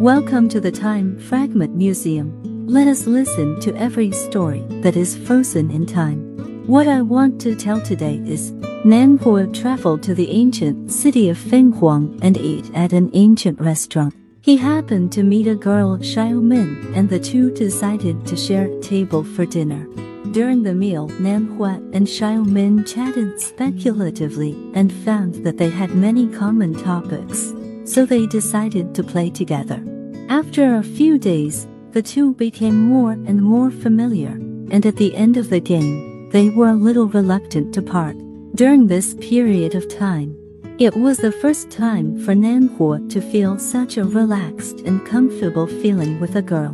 Welcome to the Time Fragment Museum. Let us listen to every story that is frozen in time. What I want to tell today is Nan Hua traveled to the ancient city of Fenghuang and ate at an ancient restaurant. He happened to meet a girl, Xiao Min, and the two decided to share a table for dinner. During the meal, Nan Hua and Xiao Min chatted speculatively and found that they had many common topics so they decided to play together. After a few days, the two became more and more familiar, and at the end of the game, they were a little reluctant to part. During this period of time, it was the first time for Nanhua to feel such a relaxed and comfortable feeling with a girl.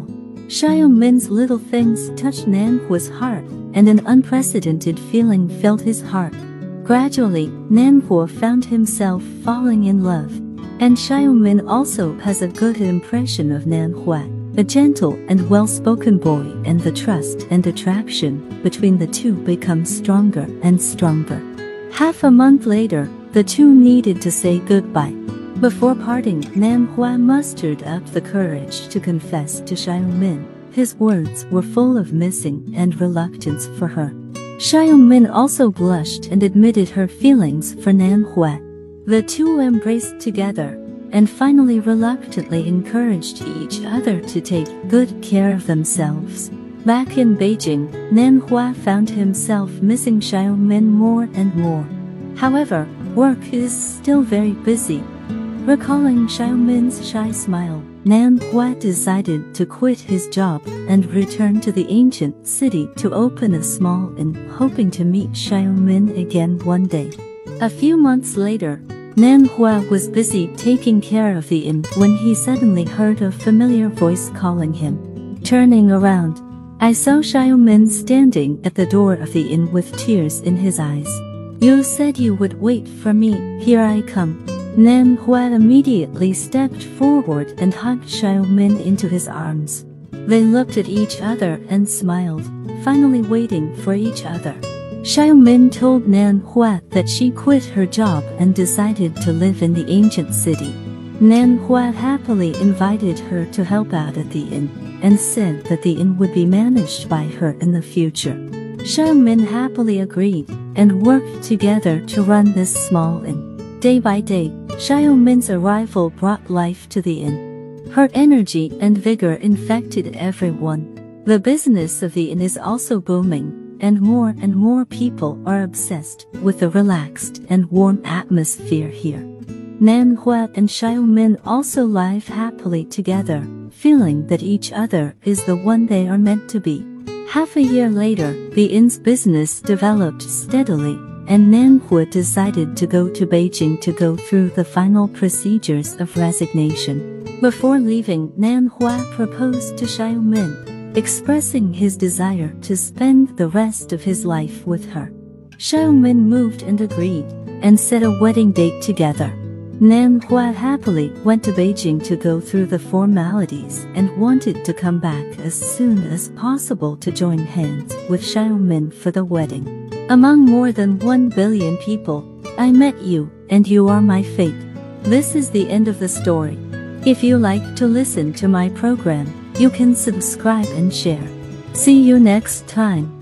Min's little things touched Nanhua's heart, and an unprecedented feeling filled his heart. Gradually, Nanhua found himself falling in love and Xiaomin also has a good impression of Nan Hua, a gentle and well-spoken boy and the trust and attraction between the two becomes stronger and stronger. Half a month later, the two needed to say goodbye. Before parting, Nan Hua mustered up the courage to confess to Xiaomin. His words were full of missing and reluctance for her. Xiaomin also blushed and admitted her feelings for Nan Hua. The two embraced together and finally reluctantly encouraged each other to take good care of themselves. Back in Beijing, Nan Hua found himself missing Xiao Min more and more. However, work is still very busy. Recalling Xiao Min's shy smile, Nan Hua decided to quit his job and return to the ancient city to open a small inn, hoping to meet Xiao Min again one day. A few months later, Nan Hua was busy taking care of the inn when he suddenly heard a familiar voice calling him. Turning around, I saw Xiao Min standing at the door of the inn with tears in his eyes. You said you would wait for me, here I come. Nan Hua immediately stepped forward and hugged Xiao Min into his arms. They looked at each other and smiled, finally waiting for each other. Xiaomin told Nan Hua that she quit her job and decided to live in the ancient city. Nan Hua happily invited her to help out at the inn and said that the inn would be managed by her in the future. Xiaomin happily agreed and worked together to run this small inn. Day by day, Xiaomin's arrival brought life to the inn. Her energy and vigor infected everyone. The business of the inn is also booming and more and more people are obsessed with the relaxed and warm atmosphere here. Nan Hua and Xiao Min also live happily together, feeling that each other is the one they are meant to be. Half a year later, the inn's business developed steadily, and Nan Hua decided to go to Beijing to go through the final procedures of resignation. Before leaving, Nan Hua proposed to Xiao Min, expressing his desire to spend the rest of his life with her. Xiaomin moved and agreed, and set a wedding date together. Nan Hua happily went to Beijing to go through the formalities and wanted to come back as soon as possible to join hands with Xiaomin for the wedding. Among more than 1 billion people, I met you, and you are my fate. This is the end of the story. If you like to listen to my program, you can subscribe and share. See you next time.